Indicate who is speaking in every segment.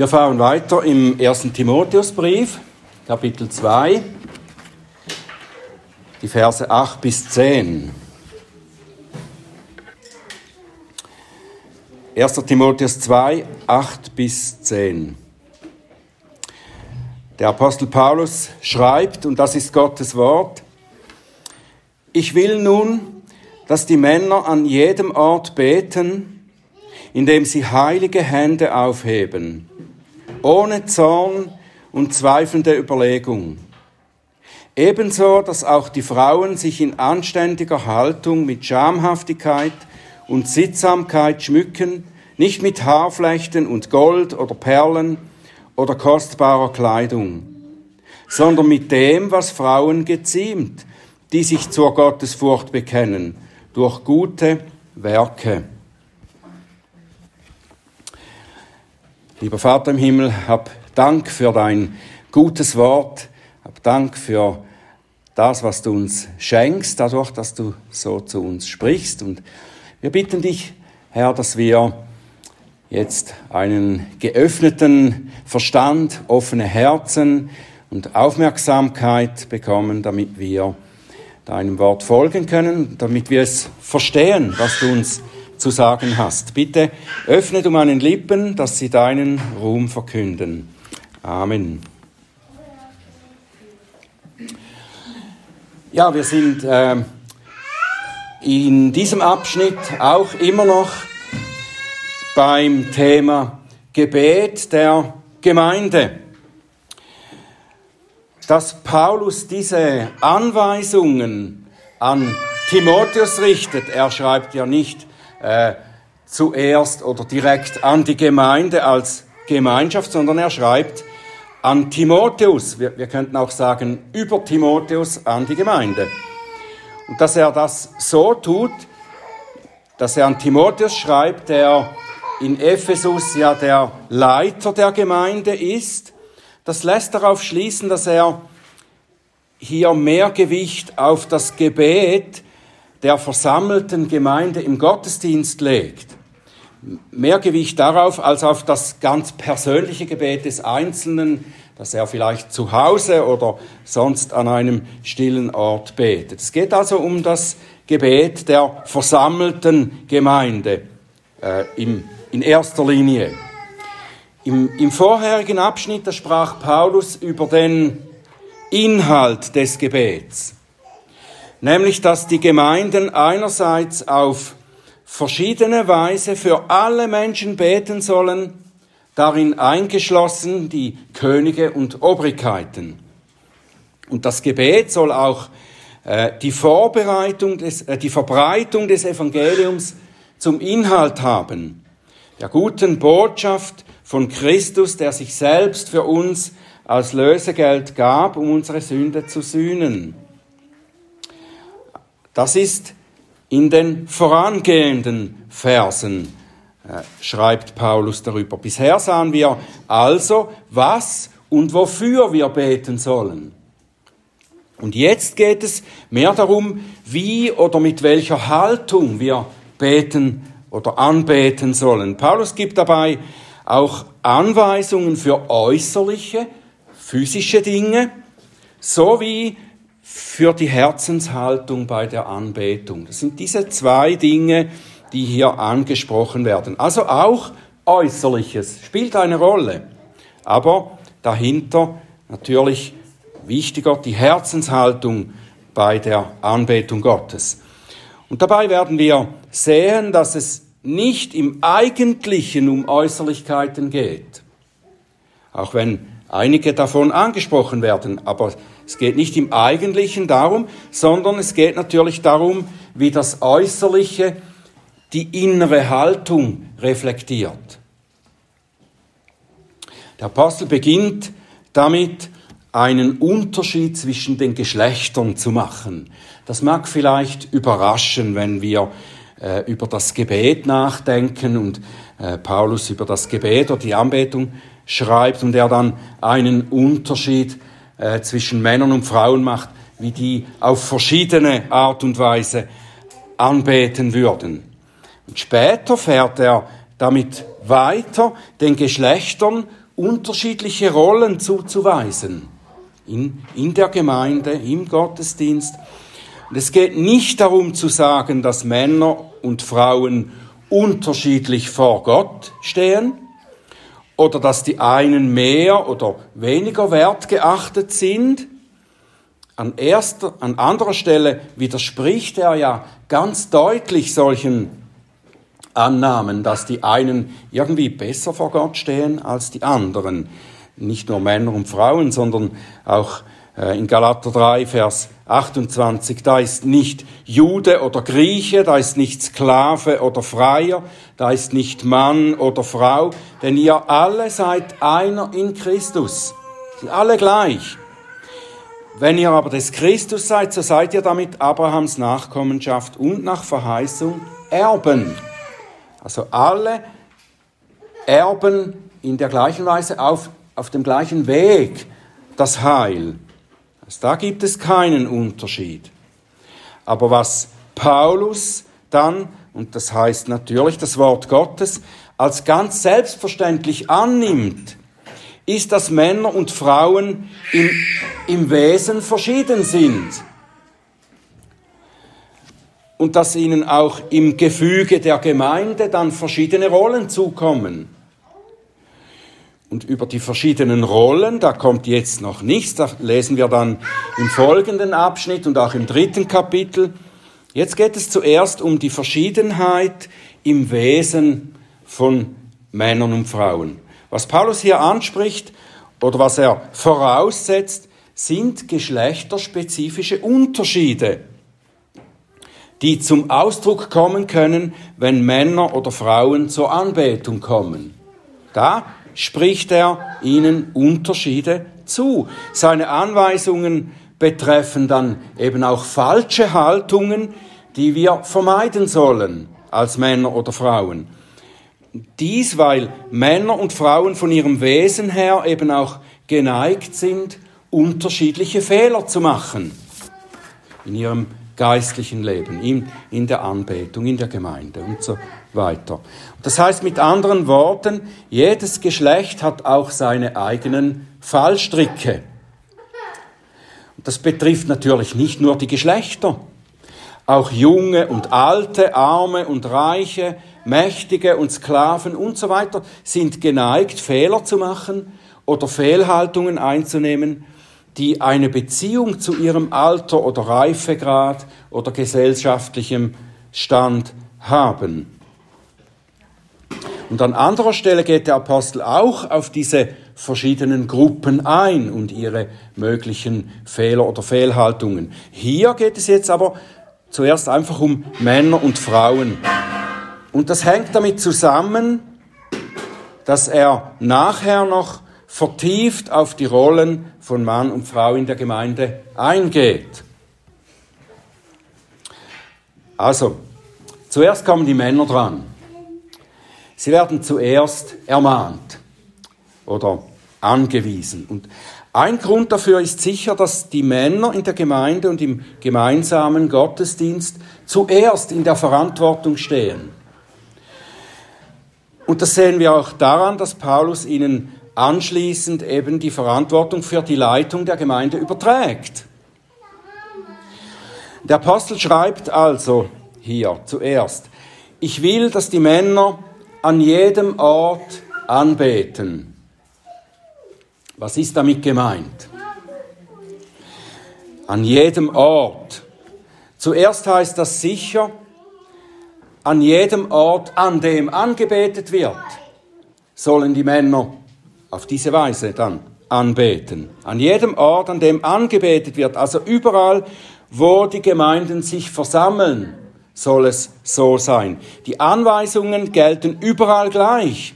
Speaker 1: Wir fahren weiter im 1. Timotheusbrief, Kapitel 2, die Verse 8 bis 10. 1. Timotheus 2, 8 bis 10. Der Apostel Paulus schreibt, und das ist Gottes Wort, ich will nun, dass die Männer an jedem Ort beten, indem sie heilige Hände aufheben ohne Zorn und zweifelnde Überlegung. Ebenso, dass auch die Frauen sich in anständiger Haltung mit Schamhaftigkeit und Sittsamkeit schmücken, nicht mit Haarflechten und Gold oder Perlen oder kostbarer Kleidung, sondern mit dem, was Frauen geziemt, die sich zur Gottesfurcht bekennen, durch gute Werke. Lieber Vater im Himmel, hab Dank für dein gutes Wort, hab Dank für das, was du uns schenkst, dadurch, dass du so zu uns sprichst. Und wir bitten dich, Herr, dass wir jetzt einen geöffneten Verstand, offene Herzen und Aufmerksamkeit bekommen, damit wir deinem Wort folgen können, damit wir es verstehen, was du uns zu sagen hast. Bitte öffne du meinen Lippen, dass sie deinen Ruhm verkünden. Amen. Ja, wir sind äh, in diesem Abschnitt auch immer noch beim Thema Gebet der Gemeinde. Dass Paulus diese Anweisungen an Timotheus richtet, er schreibt ja nicht äh, zuerst oder direkt an die Gemeinde als Gemeinschaft, sondern er schreibt an Timotheus. Wir, wir könnten auch sagen über Timotheus an die Gemeinde. Und dass er das so tut, dass er an Timotheus schreibt, der in Ephesus ja der Leiter der Gemeinde ist, das lässt darauf schließen, dass er hier mehr Gewicht auf das Gebet der versammelten Gemeinde im Gottesdienst legt, mehr Gewicht darauf als auf das ganz persönliche Gebet des Einzelnen, dass er vielleicht zu Hause oder sonst an einem stillen Ort betet. Es geht also um das Gebet der versammelten Gemeinde äh, im, in erster Linie. Im, Im vorherigen Abschnitt da sprach Paulus über den Inhalt des Gebets nämlich dass die Gemeinden einerseits auf verschiedene Weise für alle Menschen beten sollen, darin eingeschlossen die Könige und Obrigkeiten. Und das Gebet soll auch äh, die Vorbereitung des, äh, die Verbreitung des Evangeliums zum Inhalt haben, der guten Botschaft von Christus, der sich selbst für uns als Lösegeld gab, um unsere Sünde zu sühnen. Das ist in den vorangehenden Versen, äh, schreibt Paulus darüber. Bisher sahen wir also, was und wofür wir beten sollen. Und jetzt geht es mehr darum, wie oder mit welcher Haltung wir beten oder anbeten sollen. Paulus gibt dabei auch Anweisungen für äußerliche, physische Dinge, sowie für die Herzenshaltung bei der Anbetung. Das sind diese zwei Dinge, die hier angesprochen werden. Also auch Äußerliches spielt eine Rolle. Aber dahinter natürlich wichtiger die Herzenshaltung bei der Anbetung Gottes. Und dabei werden wir sehen, dass es nicht im Eigentlichen um Äußerlichkeiten geht. Auch wenn einige davon angesprochen werden, aber es geht nicht im Eigentlichen darum, sondern es geht natürlich darum, wie das Äußerliche die innere Haltung reflektiert. Der Apostel beginnt damit, einen Unterschied zwischen den Geschlechtern zu machen. Das mag vielleicht überraschen, wenn wir äh, über das Gebet nachdenken und äh, Paulus über das Gebet oder die Anbetung schreibt und er dann einen Unterschied äh, zwischen Männern und Frauen macht, wie die auf verschiedene Art und Weise anbeten würden. Und später fährt er damit weiter den Geschlechtern unterschiedliche Rollen zuzuweisen. In, in der Gemeinde, im Gottesdienst. Und es geht nicht darum zu sagen, dass Männer und Frauen unterschiedlich vor Gott stehen oder dass die einen mehr oder weniger wert geachtet sind. An, erster, an anderer Stelle widerspricht er ja ganz deutlich solchen Annahmen, dass die einen irgendwie besser vor Gott stehen als die anderen. Nicht nur Männer und Frauen, sondern auch äh, in Galater 3, Vers 28, da ist nicht Jude oder Grieche, da ist nicht Sklave oder Freier, da ist nicht Mann oder Frau, denn ihr alle seid einer in Christus. Sie alle gleich. Wenn ihr aber des Christus seid, so seid ihr damit Abrahams Nachkommenschaft und nach Verheißung Erben. Also alle erben in der gleichen Weise auf, auf dem gleichen Weg das Heil. Also da gibt es keinen Unterschied. Aber was Paulus dann, und das heißt natürlich das Wort Gottes, als ganz selbstverständlich annimmt, ist, dass Männer und Frauen im, im Wesen verschieden sind und dass ihnen auch im Gefüge der Gemeinde dann verschiedene Rollen zukommen. Und über die verschiedenen Rollen, da kommt jetzt noch nichts, da lesen wir dann im folgenden Abschnitt und auch im dritten Kapitel. Jetzt geht es zuerst um die Verschiedenheit im Wesen von Männern und Frauen. Was Paulus hier anspricht oder was er voraussetzt, sind geschlechterspezifische Unterschiede die zum Ausdruck kommen können, wenn Männer oder Frauen zur Anbetung kommen. Da spricht er ihnen Unterschiede zu. Seine Anweisungen betreffen dann eben auch falsche Haltungen, die wir vermeiden sollen als Männer oder Frauen. Dies, weil Männer und Frauen von ihrem Wesen her eben auch geneigt sind, unterschiedliche Fehler zu machen in ihrem geistlichen Leben, in, in der Anbetung, in der Gemeinde und so weiter. Das heißt mit anderen Worten, jedes Geschlecht hat auch seine eigenen Fallstricke. Das betrifft natürlich nicht nur die Geschlechter. Auch junge und alte, arme und reiche, mächtige und Sklaven und so weiter sind geneigt, Fehler zu machen oder Fehlhaltungen einzunehmen die eine Beziehung zu ihrem Alter oder Reifegrad oder gesellschaftlichem Stand haben. Und an anderer Stelle geht der Apostel auch auf diese verschiedenen Gruppen ein und ihre möglichen Fehler oder Fehlhaltungen. Hier geht es jetzt aber zuerst einfach um Männer und Frauen. Und das hängt damit zusammen, dass er nachher noch vertieft auf die Rollen von Mann und Frau in der Gemeinde eingeht. Also, zuerst kommen die Männer dran. Sie werden zuerst ermahnt oder angewiesen. Und ein Grund dafür ist sicher, dass die Männer in der Gemeinde und im gemeinsamen Gottesdienst zuerst in der Verantwortung stehen. Und das sehen wir auch daran, dass Paulus ihnen anschließend eben die Verantwortung für die Leitung der Gemeinde überträgt. Der Apostel schreibt also hier zuerst, ich will, dass die Männer an jedem Ort anbeten. Was ist damit gemeint? An jedem Ort. Zuerst heißt das sicher, an jedem Ort, an dem angebetet wird, sollen die Männer auf diese Weise dann anbeten. An jedem Ort, an dem angebetet wird, also überall, wo die Gemeinden sich versammeln, soll es so sein. Die Anweisungen gelten überall gleich.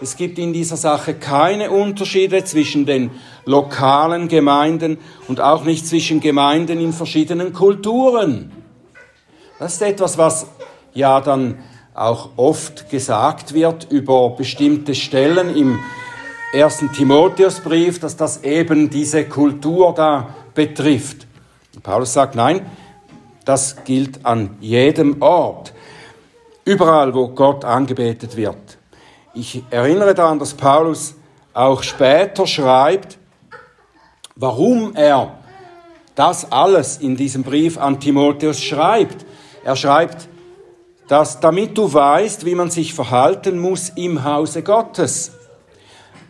Speaker 1: Es gibt in dieser Sache keine Unterschiede zwischen den lokalen Gemeinden und auch nicht zwischen Gemeinden in verschiedenen Kulturen. Das ist etwas, was ja dann auch oft gesagt wird über bestimmte Stellen im ersten Timotheusbrief, dass das eben diese Kultur da betrifft. Paulus sagt, nein, das gilt an jedem Ort, überall, wo Gott angebetet wird. Ich erinnere daran, dass Paulus auch später schreibt, warum er das alles in diesem Brief an Timotheus schreibt. Er schreibt, dass damit du weißt, wie man sich verhalten muss im Hause Gottes,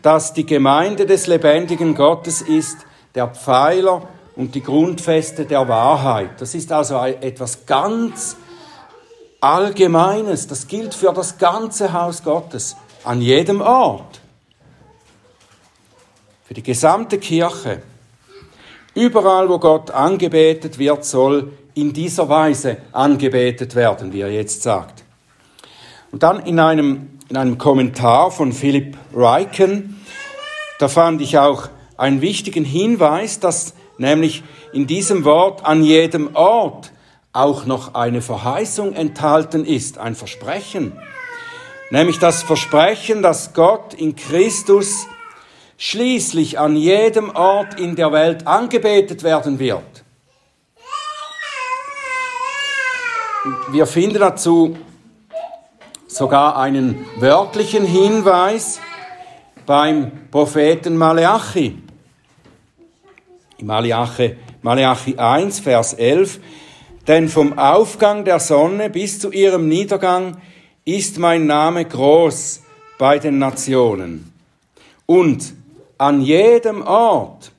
Speaker 1: dass die Gemeinde des lebendigen Gottes ist, der Pfeiler und die Grundfeste der Wahrheit. Das ist also etwas ganz Allgemeines. Das gilt für das ganze Haus Gottes, an jedem Ort. Für die gesamte Kirche. Überall, wo Gott angebetet wird, soll in dieser Weise angebetet werden, wie er jetzt sagt. Und dann in einem, in einem Kommentar von Philipp Reiken, da fand ich auch einen wichtigen Hinweis, dass nämlich in diesem Wort an jedem Ort auch noch eine Verheißung enthalten ist, ein Versprechen. Nämlich das Versprechen, dass Gott in Christus schließlich an jedem Ort in der Welt angebetet werden wird. Wir finden dazu sogar einen wörtlichen Hinweis beim Propheten Maleachi. In Maleachi, Maleachi 1, Vers 11. Denn vom Aufgang der Sonne bis zu ihrem Niedergang ist mein Name groß bei den Nationen. Und an jedem Ort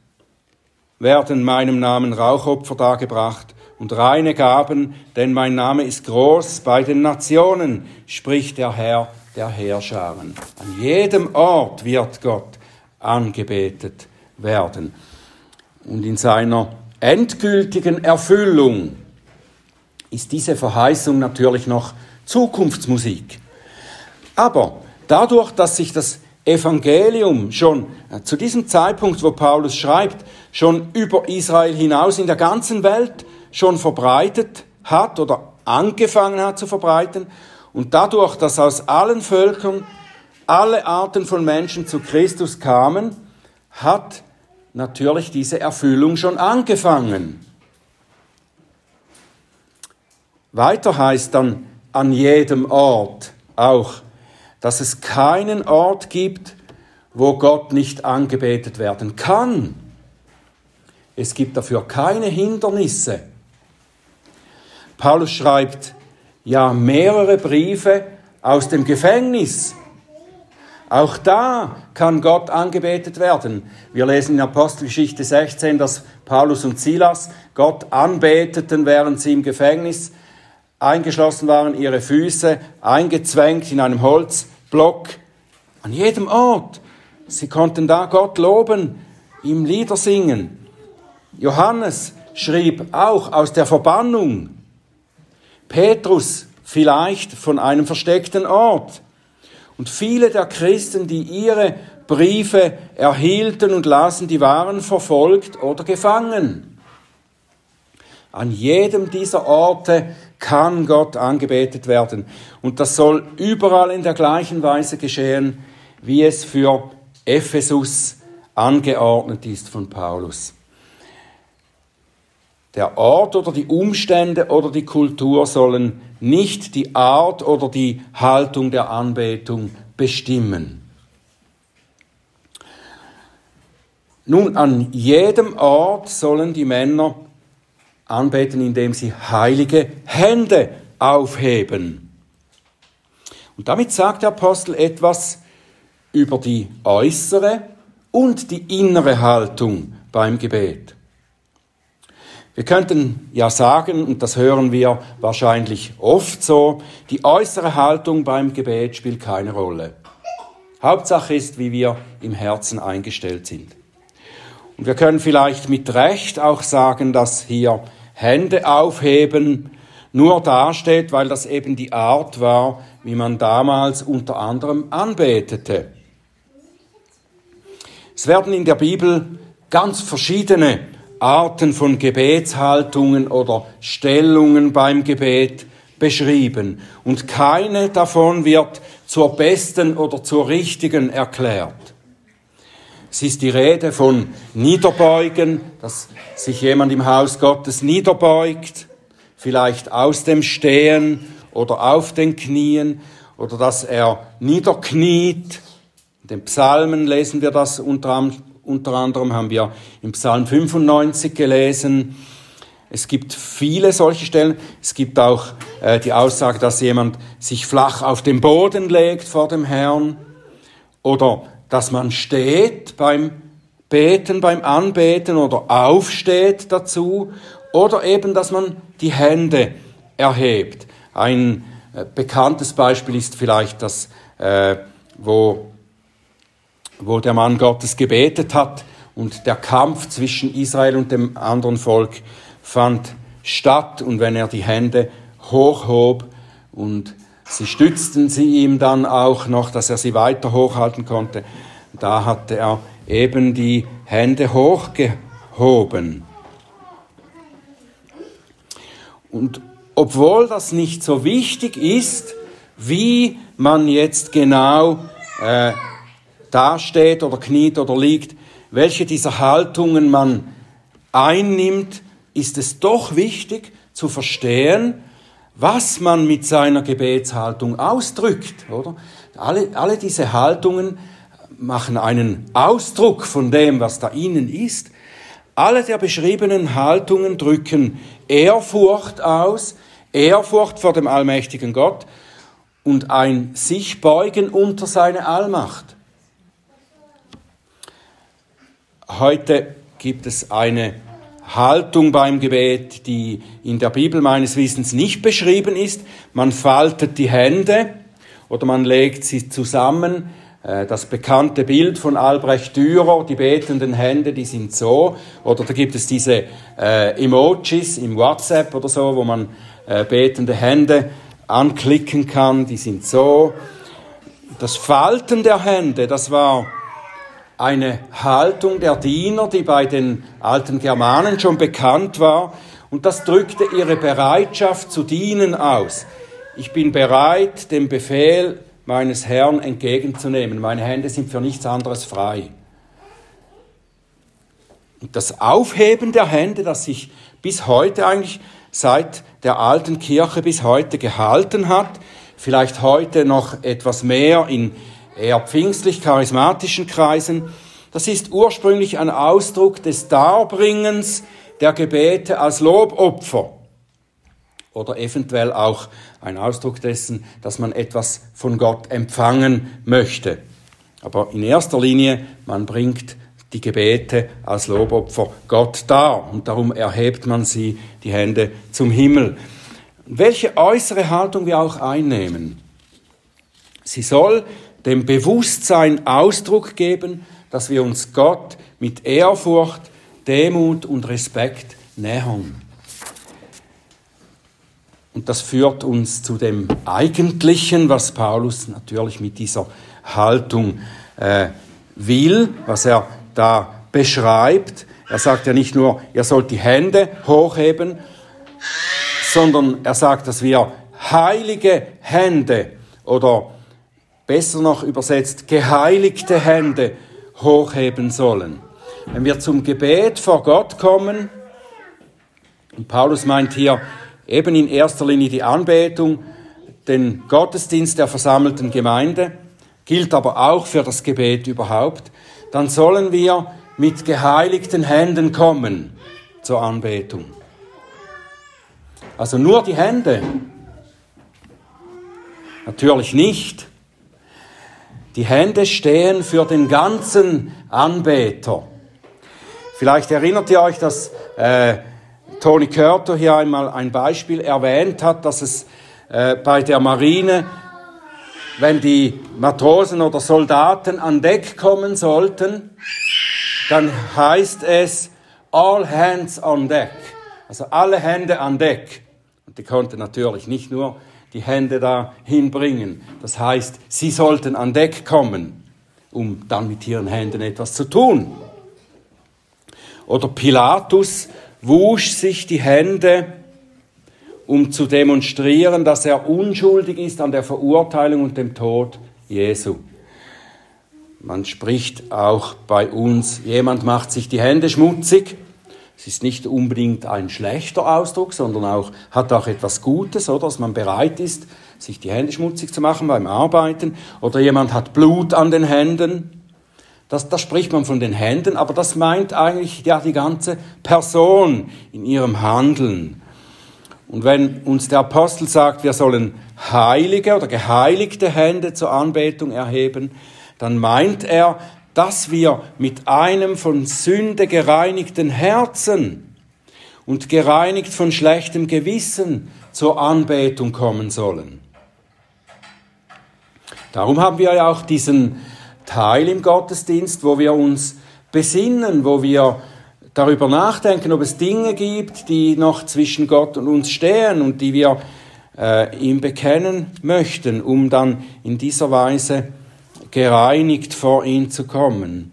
Speaker 1: werden meinem Namen Rauchopfer dargebracht und reine Gaben, denn mein Name ist groß bei den Nationen, spricht der Herr der Heerscharen. An jedem Ort wird Gott angebetet werden. Und in seiner endgültigen Erfüllung ist diese Verheißung natürlich noch Zukunftsmusik. Aber dadurch, dass sich das Evangelium schon äh, zu diesem Zeitpunkt, wo Paulus schreibt, schon über Israel hinaus in der ganzen Welt schon verbreitet hat oder angefangen hat zu verbreiten und dadurch, dass aus allen Völkern alle Arten von Menschen zu Christus kamen, hat natürlich diese Erfüllung schon angefangen. Weiter heißt dann an jedem Ort auch dass es keinen Ort gibt, wo Gott nicht angebetet werden kann. Es gibt dafür keine Hindernisse. Paulus schreibt ja mehrere Briefe aus dem Gefängnis. Auch da kann Gott angebetet werden. Wir lesen in Apostelgeschichte 16, dass Paulus und Silas Gott anbeteten, während sie im Gefängnis eingeschlossen waren, ihre Füße eingezwängt in einem Holz Block, an jedem Ort. Sie konnten da Gott loben, ihm Lieder singen. Johannes schrieb auch aus der Verbannung. Petrus vielleicht von einem versteckten Ort. Und viele der Christen, die ihre Briefe erhielten und lasen, die waren verfolgt oder gefangen. An jedem dieser Orte kann Gott angebetet werden. Und das soll überall in der gleichen Weise geschehen, wie es für Ephesus angeordnet ist von Paulus. Der Ort oder die Umstände oder die Kultur sollen nicht die Art oder die Haltung der Anbetung bestimmen. Nun, an jedem Ort sollen die Männer anbeten, indem sie heilige Hände aufheben. Und damit sagt der Apostel etwas über die äußere und die innere Haltung beim Gebet. Wir könnten ja sagen, und das hören wir wahrscheinlich oft so, die äußere Haltung beim Gebet spielt keine Rolle. Hauptsache ist, wie wir im Herzen eingestellt sind. Und wir können vielleicht mit Recht auch sagen, dass hier Hände aufheben nur dasteht, weil das eben die Art war, wie man damals unter anderem anbetete. Es werden in der Bibel ganz verschiedene Arten von Gebetshaltungen oder Stellungen beim Gebet beschrieben und keine davon wird zur besten oder zur richtigen erklärt. Es ist die Rede von Niederbeugen, dass sich jemand im Haus Gottes niederbeugt, vielleicht aus dem Stehen oder auf den Knien oder dass er niederkniet. In den Psalmen lesen wir das unter, unter anderem, haben wir im Psalm 95 gelesen. Es gibt viele solche Stellen. Es gibt auch äh, die Aussage, dass jemand sich flach auf den Boden legt vor dem Herrn oder dass man steht beim Beten, beim Anbeten oder aufsteht dazu oder eben, dass man die Hände erhebt. Ein äh, bekanntes Beispiel ist vielleicht das, äh, wo, wo der Mann Gottes gebetet hat und der Kampf zwischen Israel und dem anderen Volk fand statt und wenn er die Hände hochhob und sie stützten sie ihm dann auch noch, dass er sie weiter hochhalten konnte, da hatte er eben die Hände hochgehoben. Und obwohl das nicht so wichtig ist, wie man jetzt genau äh, dasteht oder kniet oder liegt, welche dieser Haltungen man einnimmt, ist es doch wichtig zu verstehen, was man mit seiner Gebetshaltung ausdrückt, oder? Alle, alle diese Haltungen machen einen Ausdruck von dem, was da innen ist. Alle der beschriebenen Haltungen drücken Ehrfurcht aus, Ehrfurcht vor dem allmächtigen Gott und ein sich beugen unter seine Allmacht. Heute gibt es eine Haltung beim Gebet, die in der Bibel meines Wissens nicht beschrieben ist. Man faltet die Hände oder man legt sie zusammen äh, das bekannte Bild von Albrecht Dürer, die betenden Hände, die sind so. Oder da gibt es diese äh, Emojis im WhatsApp oder so, wo man äh, betende Hände anklicken kann, die sind so. Das Falten der Hände, das war eine Haltung der Diener, die bei den alten Germanen schon bekannt war. Und das drückte ihre Bereitschaft zu dienen aus. Ich bin bereit, dem Befehl meines Herrn entgegenzunehmen. Meine Hände sind für nichts anderes frei. Und das Aufheben der Hände, das sich bis heute eigentlich seit der alten Kirche bis heute gehalten hat, vielleicht heute noch etwas mehr in eher pfingstlich-charismatischen Kreisen, das ist ursprünglich ein Ausdruck des Darbringens der Gebete als Lobopfer oder eventuell auch ein Ausdruck dessen, dass man etwas von Gott empfangen möchte. Aber in erster Linie, man bringt die Gebete als Lobopfer Gott dar und darum erhebt man sie, die Hände zum Himmel. Welche äußere Haltung wir auch einnehmen, sie soll dem Bewusstsein Ausdruck geben, dass wir uns Gott mit Ehrfurcht, Demut und Respekt nähern. Und das führt uns zu dem Eigentlichen, was Paulus natürlich mit dieser Haltung äh, will, was er da beschreibt. Er sagt ja nicht nur, ihr sollt die Hände hochheben, sondern er sagt, dass wir heilige Hände oder besser noch übersetzt geheiligte Hände hochheben sollen. Wenn wir zum Gebet vor Gott kommen, und Paulus meint hier eben in erster Linie die Anbetung, den Gottesdienst der versammelten Gemeinde, gilt aber auch für das Gebet überhaupt, dann sollen wir mit geheiligten Händen kommen zur Anbetung. Also nur die Hände. Natürlich nicht. Die Hände stehen für den ganzen Anbeter. Vielleicht erinnert ihr euch, dass äh, Tony Körter hier einmal ein Beispiel erwähnt hat, dass es äh, bei der Marine, wenn die Matrosen oder Soldaten an Deck kommen sollten, dann heißt es All Hands on Deck. Also alle Hände an Deck. Und die konnten natürlich nicht nur die Hände da hinbringen. Das heißt, sie sollten an Deck kommen, um dann mit ihren Händen etwas zu tun. Oder Pilatus wusch sich die Hände, um zu demonstrieren, dass er unschuldig ist an der Verurteilung und dem Tod Jesu. Man spricht auch bei uns, jemand macht sich die Hände schmutzig. Es ist nicht unbedingt ein schlechter Ausdruck, sondern auch, hat auch etwas Gutes, oder? Dass man bereit ist, sich die Hände schmutzig zu machen beim Arbeiten, oder jemand hat Blut an den Händen. Das, da spricht man von den Händen, aber das meint eigentlich ja die ganze Person in ihrem Handeln. Und wenn uns der Apostel sagt, wir sollen heilige oder geheiligte Hände zur Anbetung erheben, dann meint er, dass wir mit einem von Sünde gereinigten Herzen und gereinigt von schlechtem Gewissen zur Anbetung kommen sollen. Darum haben wir ja auch diesen Teil im Gottesdienst, wo wir uns besinnen, wo wir darüber nachdenken, ob es Dinge gibt, die noch zwischen Gott und uns stehen und die wir äh, ihm bekennen möchten, um dann in dieser Weise gereinigt vor ihn zu kommen.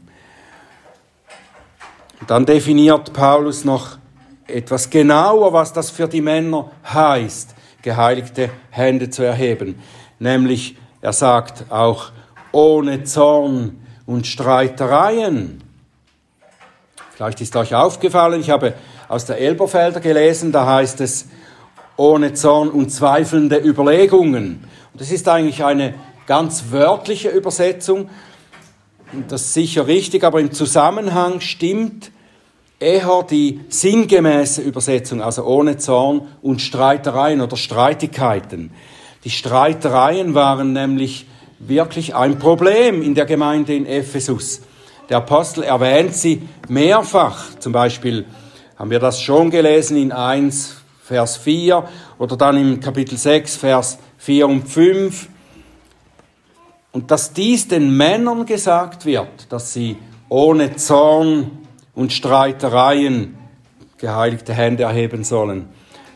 Speaker 1: Dann definiert Paulus noch etwas genauer, was das für die Männer heißt, geheiligte Hände zu erheben. Nämlich, er sagt auch, ohne Zorn und Streitereien. Vielleicht ist euch aufgefallen, ich habe aus der Elberfelder gelesen, da heißt es, ohne Zorn und zweifelnde Überlegungen. Und das ist eigentlich eine ganz wörtliche Übersetzung. Das ist sicher richtig, aber im Zusammenhang stimmt eher die sinngemäße Übersetzung, also ohne Zorn und Streitereien oder Streitigkeiten. Die Streitereien waren nämlich wirklich ein Problem in der Gemeinde in Ephesus. Der Apostel erwähnt sie mehrfach. Zum Beispiel haben wir das schon gelesen in 1, Vers 4 oder dann im Kapitel 6, Vers 4 und 5. Und dass dies den Männern gesagt wird, dass sie ohne Zorn und Streitereien geheiligte Hände erheben sollen.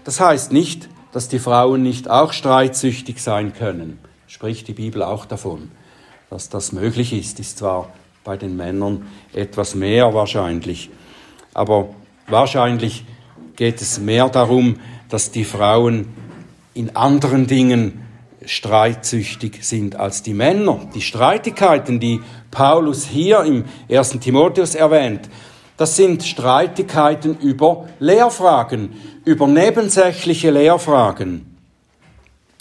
Speaker 1: Das heißt nicht, dass die Frauen nicht auch streitsüchtig sein können. Spricht die Bibel auch davon. Dass das möglich ist, ist zwar bei den Männern etwas mehr wahrscheinlich, aber wahrscheinlich geht es mehr darum, dass die Frauen in anderen Dingen streitsüchtig sind als die Männer. Die Streitigkeiten, die Paulus hier im 1. Timotheus erwähnt, das sind Streitigkeiten über Lehrfragen, über nebensächliche Lehrfragen.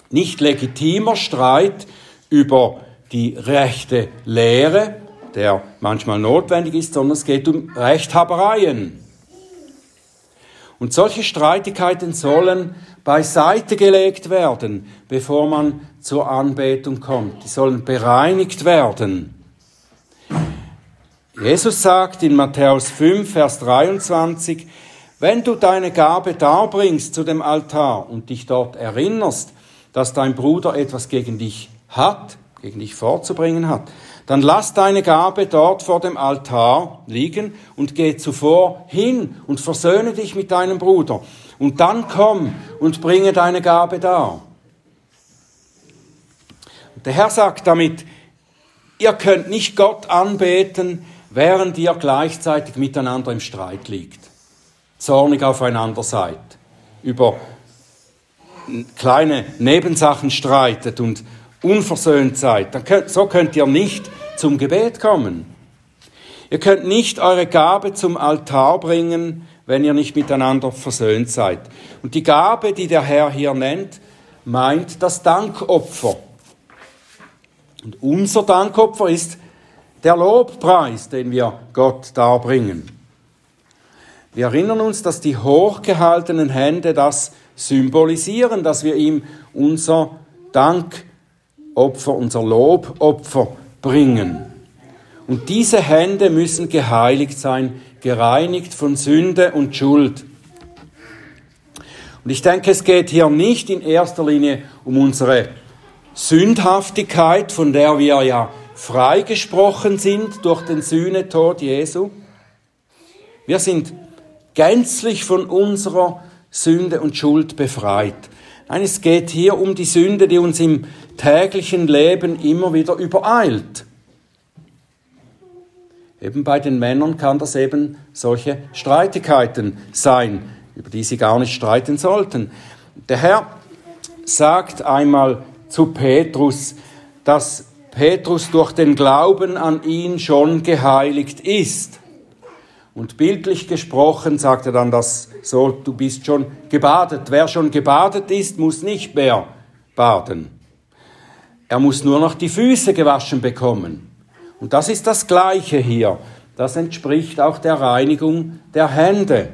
Speaker 1: Nicht legitimer Streit über die rechte Lehre, der manchmal notwendig ist, sondern es geht um Rechthabereien. Und solche Streitigkeiten sollen beiseite gelegt werden, bevor man zur Anbetung kommt. Die sollen bereinigt werden. Jesus sagt in Matthäus 5, Vers 23, wenn du deine Gabe darbringst zu dem Altar und dich dort erinnerst, dass dein Bruder etwas gegen dich hat, gegen dich vorzubringen hat, dann lass deine Gabe dort vor dem Altar liegen und geh zuvor hin und versöhne dich mit deinem Bruder. Und dann komm und bringe deine Gabe dar. Und der Herr sagt damit, ihr könnt nicht Gott anbeten, während ihr gleichzeitig miteinander im Streit liegt, zornig aufeinander seid, über kleine Nebensachen streitet und unversöhnt seid, dann könnt, so könnt ihr nicht zum Gebet kommen. Ihr könnt nicht eure Gabe zum Altar bringen, wenn ihr nicht miteinander versöhnt seid. Und die Gabe, die der Herr hier nennt, meint das Dankopfer. Und unser Dankopfer ist der Lobpreis, den wir Gott darbringen. Wir erinnern uns, dass die hochgehaltenen Hände das symbolisieren, dass wir ihm unser Dankopfer, unser Lobopfer bringen. Und diese Hände müssen geheiligt sein, gereinigt von Sünde und Schuld. Und ich denke, es geht hier nicht in erster Linie um unsere Sündhaftigkeit, von der wir ja freigesprochen sind durch den Sühnetod Jesu. Wir sind gänzlich von unserer Sünde und Schuld befreit. Nein, es geht hier um die Sünde, die uns im täglichen Leben immer wieder übereilt. Eben bei den Männern kann das eben solche Streitigkeiten sein, über die sie gar nicht streiten sollten. Der Herr sagt einmal zu Petrus, dass Petrus durch den Glauben an ihn schon geheiligt ist. Und bildlich gesprochen sagt er dann das so, du bist schon gebadet. Wer schon gebadet ist, muss nicht mehr baden. Er muss nur noch die Füße gewaschen bekommen. Und das ist das Gleiche hier. Das entspricht auch der Reinigung der Hände.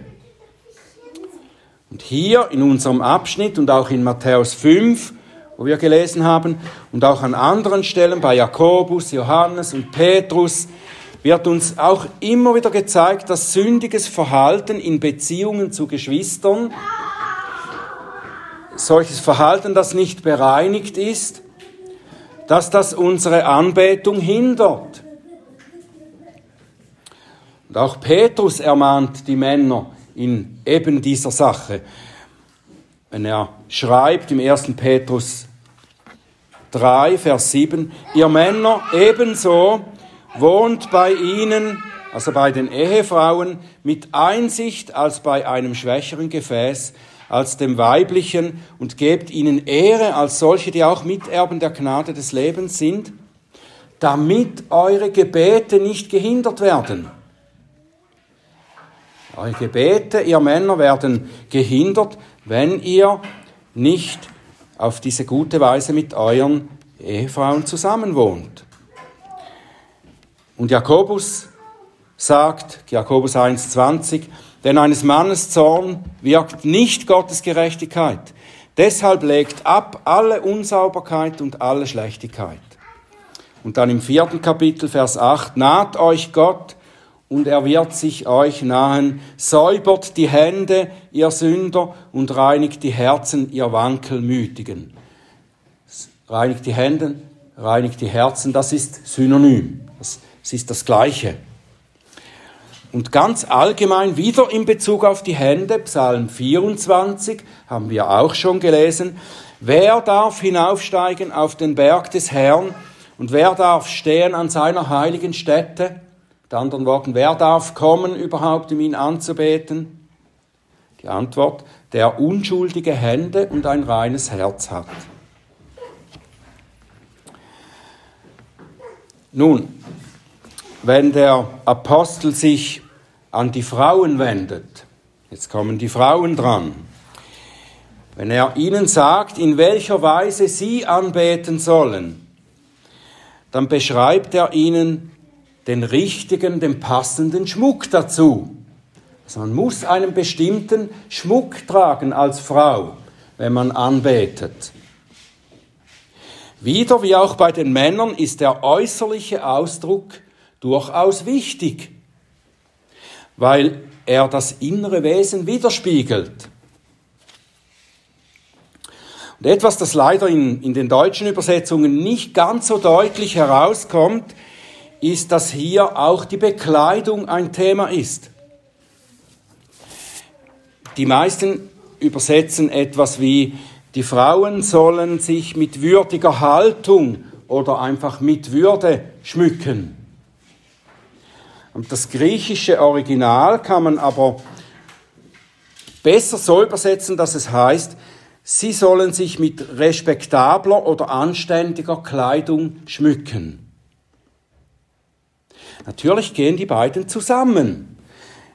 Speaker 1: Und hier in unserem Abschnitt und auch in Matthäus 5, wo wir gelesen haben, und auch an anderen Stellen bei Jakobus, Johannes und Petrus, wird uns auch immer wieder gezeigt, dass sündiges Verhalten in Beziehungen zu Geschwistern, solches Verhalten, das nicht bereinigt ist, dass das unsere Anbetung hindert. Und auch Petrus ermahnt die Männer in eben dieser Sache. Wenn er schreibt im 1. Petrus 3, Vers 7, ihr Männer ebenso wohnt bei ihnen, also bei den Ehefrauen, mit Einsicht als bei einem schwächeren Gefäß, als dem weiblichen, und gebt ihnen Ehre als solche, die auch Miterben der Gnade des Lebens sind, damit eure Gebete nicht gehindert werden. Eure Gebete, ihr Männer, werden gehindert, wenn ihr nicht auf diese gute Weise mit euren Ehefrauen zusammenwohnt. Und Jakobus sagt, Jakobus 1,20, denn eines Mannes Zorn wirkt nicht Gottes Gerechtigkeit. Deshalb legt ab alle Unsauberkeit und alle Schlechtigkeit. Und dann im vierten Kapitel, Vers 8, naht euch Gott und er wird sich euch nahen, säubert die Hände, ihr Sünder, und reinigt die Herzen, ihr Wankelmütigen. Reinigt die Hände, reinigt die Herzen, das ist synonym. Das ist das Gleiche. Und ganz allgemein wieder in Bezug auf die Hände, Psalm 24 haben wir auch schon gelesen. Wer darf hinaufsteigen auf den Berg des Herrn und wer darf stehen an seiner heiligen Stätte? Mit anderen Worten, wer darf kommen überhaupt, um ihn anzubeten? Die Antwort, der unschuldige Hände und ein reines Herz hat. Nun, wenn der Apostel sich an die Frauen wendet, jetzt kommen die Frauen dran, wenn er ihnen sagt, in welcher Weise sie anbeten sollen, dann beschreibt er ihnen den richtigen, den passenden Schmuck dazu. Also man muss einen bestimmten Schmuck tragen als Frau, wenn man anbetet. Wieder wie auch bei den Männern ist der äußerliche Ausdruck durchaus wichtig, weil er das innere Wesen widerspiegelt. Und etwas, das leider in, in den deutschen Übersetzungen nicht ganz so deutlich herauskommt, ist, dass hier auch die Bekleidung ein Thema ist. Die meisten übersetzen etwas wie, die Frauen sollen sich mit würdiger Haltung oder einfach mit Würde schmücken. Und das griechische Original kann man aber besser so übersetzen, dass es heißt, sie sollen sich mit respektabler oder anständiger Kleidung schmücken. Natürlich gehen die beiden zusammen.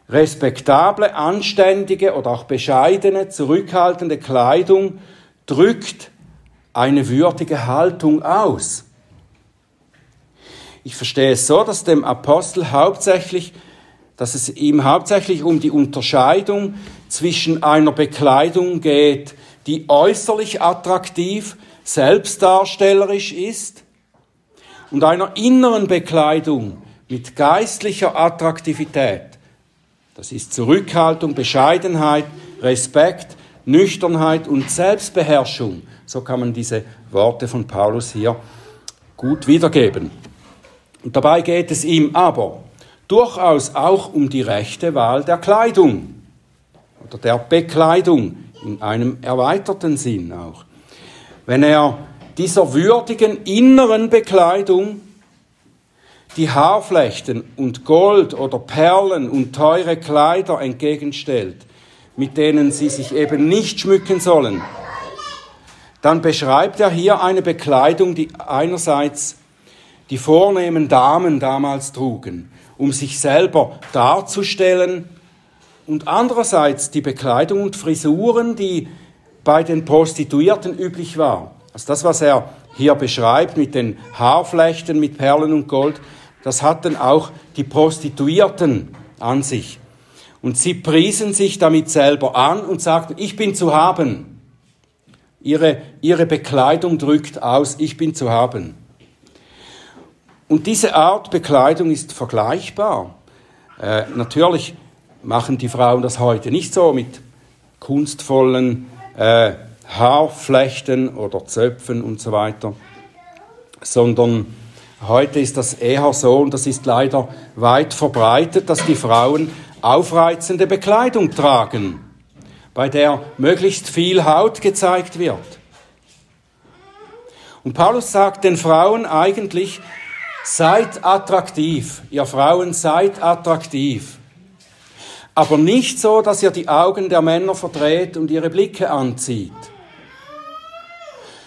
Speaker 1: Respektable, anständige oder auch bescheidene, zurückhaltende Kleidung drückt eine würdige Haltung aus. Ich verstehe es so, dass dem Apostel hauptsächlich, dass es ihm hauptsächlich um die Unterscheidung zwischen einer Bekleidung geht, die äußerlich attraktiv, selbstdarstellerisch ist, und einer inneren Bekleidung mit geistlicher Attraktivität. Das ist Zurückhaltung, Bescheidenheit, Respekt, Nüchternheit und Selbstbeherrschung. So kann man diese Worte von Paulus hier gut wiedergeben. Und dabei geht es ihm aber durchaus auch um die rechte Wahl der Kleidung oder der Bekleidung in einem erweiterten Sinn auch. Wenn er dieser würdigen inneren Bekleidung die Haarflechten und Gold oder Perlen und teure Kleider entgegenstellt, mit denen sie sich eben nicht schmücken sollen, dann beschreibt er hier eine Bekleidung, die einerseits die vornehmen Damen damals trugen, um sich selber darzustellen und andererseits die Bekleidung und Frisuren, die bei den Prostituierten üblich war. Also das, was er hier beschreibt mit den Haarflechten, mit Perlen und Gold, das hatten auch die Prostituierten an sich. Und sie priesen sich damit selber an und sagten, ich bin zu haben. Ihre, ihre Bekleidung drückt aus, ich bin zu haben. Und diese Art Bekleidung ist vergleichbar. Äh, natürlich machen die Frauen das heute nicht so mit kunstvollen äh, Haarflechten oder Zöpfen und so weiter, sondern heute ist das eher so, und das ist leider weit verbreitet, dass die Frauen aufreizende Bekleidung tragen, bei der möglichst viel Haut gezeigt wird. Und Paulus sagt den Frauen eigentlich, seid attraktiv, ihr Frauen seid attraktiv. Aber nicht so, dass ihr die Augen der Männer verdreht und ihre Blicke anzieht.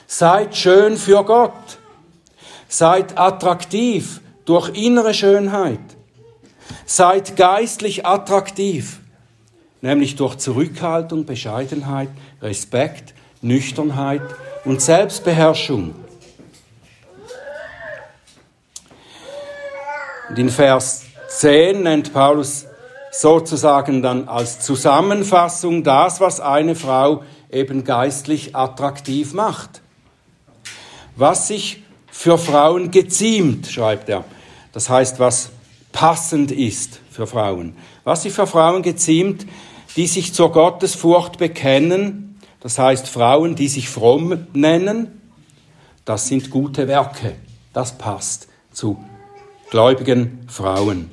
Speaker 1: Seid schön für Gott. Seid attraktiv durch innere Schönheit. Seid geistlich attraktiv, nämlich durch Zurückhaltung, Bescheidenheit, Respekt, Nüchternheit und Selbstbeherrschung. Und in Vers 10 nennt Paulus sozusagen dann als Zusammenfassung das, was eine Frau eben geistlich attraktiv macht. Was sich für Frauen geziemt, schreibt er. Das heißt, was passend ist für Frauen. Was sich für Frauen geziemt, die sich zur Gottesfurcht bekennen, das heißt Frauen, die sich fromm nennen, das sind gute Werke. Das passt zu gläubigen Frauen.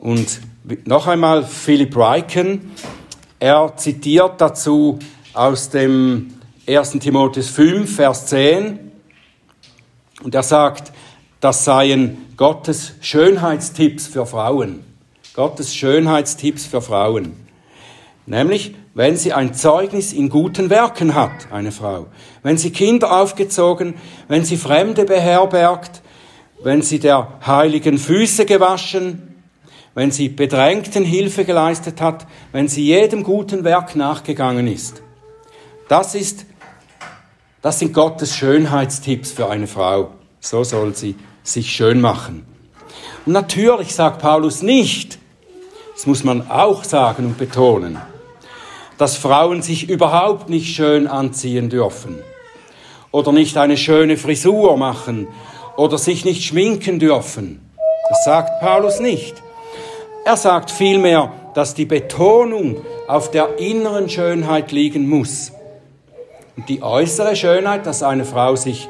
Speaker 1: Und noch einmal Philip Ryken, er zitiert dazu aus dem 1. Timotheus 5, Vers 10, und er sagt, das seien Gottes Schönheitstipps für Frauen. Gottes Schönheitstipps für Frauen. Nämlich, wenn sie ein Zeugnis in guten Werken hat, eine Frau. Wenn sie Kinder aufgezogen, wenn sie Fremde beherbergt, wenn sie der heiligen Füße gewaschen, wenn sie Bedrängten Hilfe geleistet hat, wenn sie jedem guten Werk nachgegangen ist. Das ist, das sind Gottes Schönheitstipps für eine Frau. So soll sie sich schön machen. Und natürlich sagt Paulus nicht, das muss man auch sagen und betonen, dass Frauen sich überhaupt nicht schön anziehen dürfen oder nicht eine schöne Frisur machen oder sich nicht schminken dürfen. Das sagt Paulus nicht. Er sagt vielmehr, dass die Betonung auf der inneren Schönheit liegen muss. Und die äußere Schönheit, dass eine Frau sich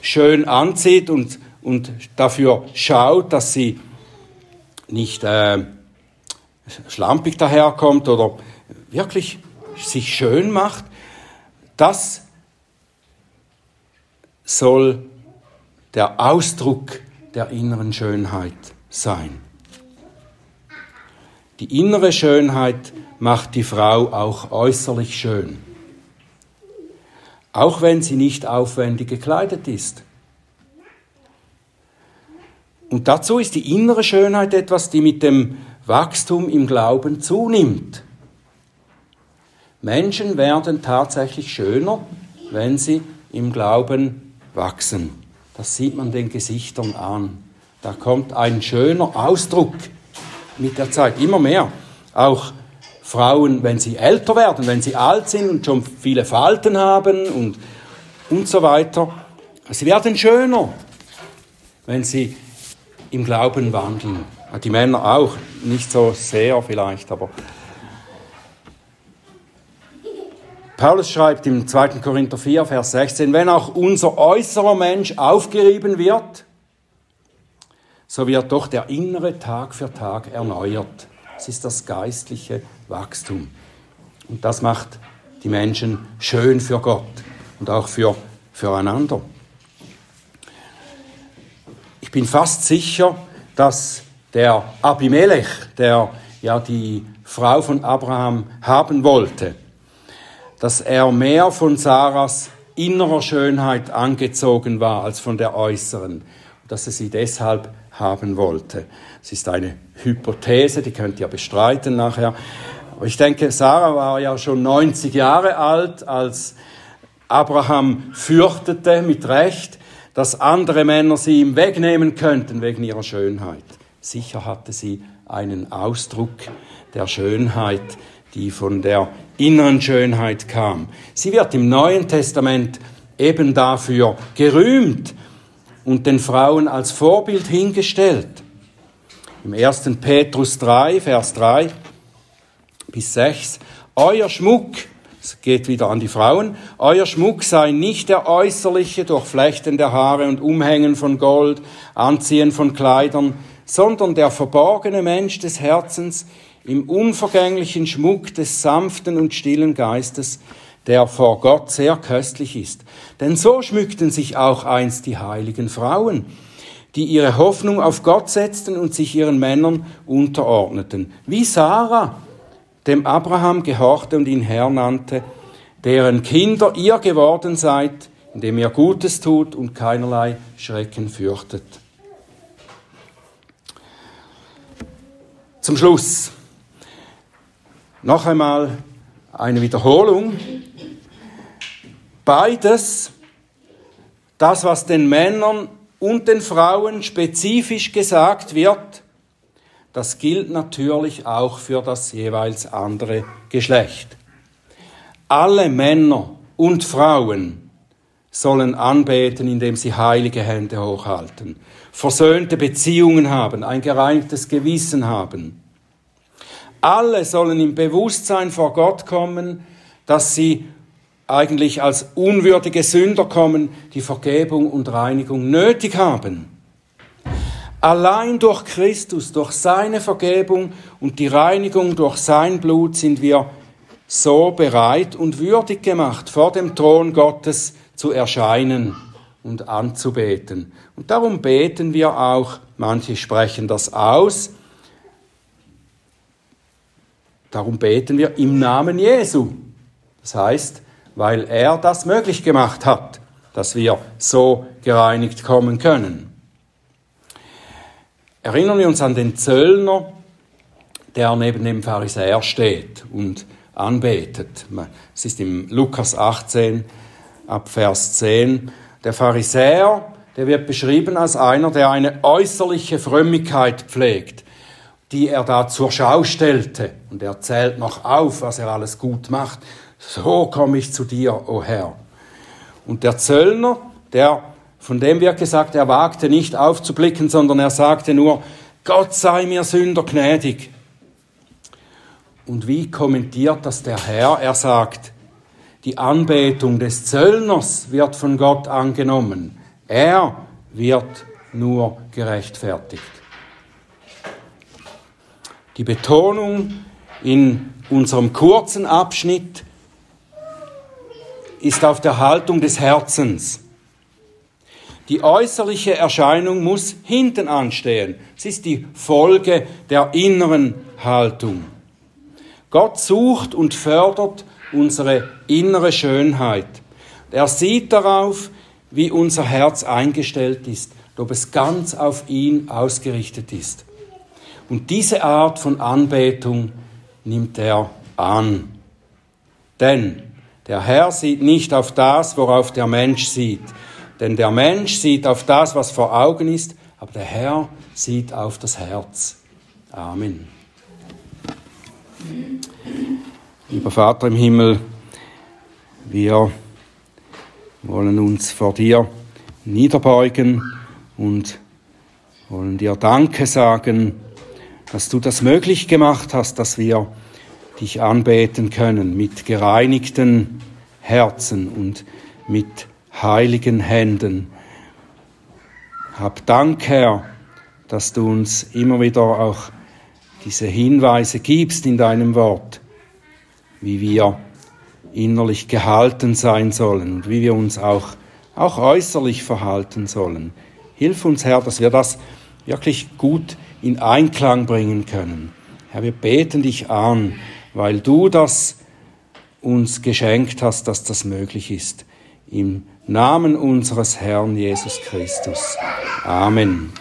Speaker 1: schön anzieht und und dafür schaut, dass sie nicht äh, schlampig daherkommt oder wirklich sich schön macht, das soll der Ausdruck der inneren Schönheit sein. Die innere Schönheit macht die Frau auch äußerlich schön, auch wenn sie nicht aufwendig gekleidet ist. Und dazu ist die innere Schönheit etwas, die mit dem Wachstum im Glauben zunimmt. Menschen werden tatsächlich schöner, wenn sie im Glauben wachsen. Das sieht man den Gesichtern an. Da kommt ein schöner Ausdruck mit der Zeit, immer mehr. Auch Frauen, wenn sie älter werden, wenn sie alt sind und schon viele Falten haben und, und so weiter, sie werden schöner, wenn sie im Glauben wandeln. Die Männer auch, nicht so sehr vielleicht, aber. Paulus schreibt im 2. Korinther 4, Vers 16, wenn auch unser äußerer Mensch aufgerieben wird, so wird doch der innere Tag für Tag erneuert. Es ist das geistliche Wachstum. Und das macht die Menschen schön für Gott und auch für, füreinander bin fast sicher, dass der Abimelech, der ja die Frau von Abraham haben wollte, dass er mehr von Sarahs innerer Schönheit angezogen war als von der äußeren, dass er sie deshalb haben wollte. Es ist eine Hypothese, die könnt ihr bestreiten nachher. Aber ich denke, Sarah war ja schon 90 Jahre alt, als Abraham fürchtete mit Recht, dass andere Männer sie ihm wegnehmen könnten wegen ihrer Schönheit. Sicher hatte sie einen Ausdruck der Schönheit, die von der inneren Schönheit kam. Sie wird im Neuen Testament eben dafür gerühmt und den Frauen als Vorbild hingestellt. Im 1. Petrus 3, Vers 3 bis 6, euer Schmuck, es geht wieder an die Frauen, euer Schmuck sei nicht der äußerliche Durchflechten der Haare und Umhängen von Gold, Anziehen von Kleidern, sondern der verborgene Mensch des Herzens im unvergänglichen Schmuck des sanften und stillen Geistes, der vor Gott sehr köstlich ist. Denn so schmückten sich auch einst die heiligen Frauen, die ihre Hoffnung auf Gott setzten und sich ihren Männern unterordneten, wie Sarah, dem Abraham gehorchte und ihn Herr nannte, deren Kinder ihr geworden seid, indem ihr Gutes tut und keinerlei Schrecken fürchtet. Zum Schluss noch einmal eine Wiederholung. Beides, das, was den Männern und den Frauen spezifisch gesagt wird, das gilt natürlich auch für das jeweils andere Geschlecht. Alle Männer und Frauen sollen anbeten, indem sie heilige Hände hochhalten, versöhnte Beziehungen haben, ein gereinigtes Gewissen haben. Alle sollen im Bewusstsein vor Gott kommen, dass sie eigentlich als unwürdige Sünder kommen, die Vergebung und Reinigung nötig haben. Allein durch Christus, durch seine Vergebung und die Reinigung durch sein Blut sind wir so bereit und würdig gemacht, vor dem Thron Gottes zu erscheinen und anzubeten. Und darum beten wir auch, manche sprechen das aus, darum beten wir im Namen Jesu. Das heißt, weil er das möglich gemacht hat, dass wir so gereinigt kommen können. Erinnern wir uns an den Zöllner, der neben dem Pharisäer steht und anbetet. Es ist im Lukas 18 ab Vers 10. Der Pharisäer, der wird beschrieben als einer, der eine äußerliche Frömmigkeit pflegt, die er da zur Schau stellte. Und er zählt noch auf, was er alles gut macht so komme ich zu dir, o oh Herr. Und der Zöllner, der, von dem wird gesagt, er wagte nicht aufzublicken, sondern er sagte nur, Gott sei mir Sünder gnädig. Und wie kommentiert das der Herr? Er sagt, die Anbetung des Zöllners wird von Gott angenommen. Er wird nur gerechtfertigt. Die Betonung in unserem kurzen Abschnitt ist auf der Haltung des Herzens. Die äußerliche Erscheinung muss hinten anstehen. Es ist die Folge der inneren Haltung. Gott sucht und fördert unsere innere Schönheit. Er sieht darauf, wie unser Herz eingestellt ist, ob es ganz auf ihn ausgerichtet ist. Und diese Art von Anbetung nimmt er an. Denn der Herr sieht nicht auf das, worauf der Mensch sieht. Denn der Mensch sieht auf das, was vor Augen ist, aber der Herr sieht auf das Herz. Amen. Lieber Vater im Himmel, wir wollen uns vor dir niederbeugen und wollen dir Danke sagen, dass du das möglich gemacht hast, dass wir dich anbeten können mit gereinigten Herzen und mit heiligen Händen. Hab Dank, Herr, dass du uns immer wieder auch diese Hinweise gibst in deinem Wort, wie wir innerlich gehalten sein sollen und wie wir uns auch, auch äußerlich verhalten sollen. Hilf uns, Herr, dass wir das wirklich gut in Einklang bringen können. Herr, wir beten dich an, weil du das uns geschenkt hast, dass das möglich ist. Im Namen unseres Herrn Jesus Christus. Amen.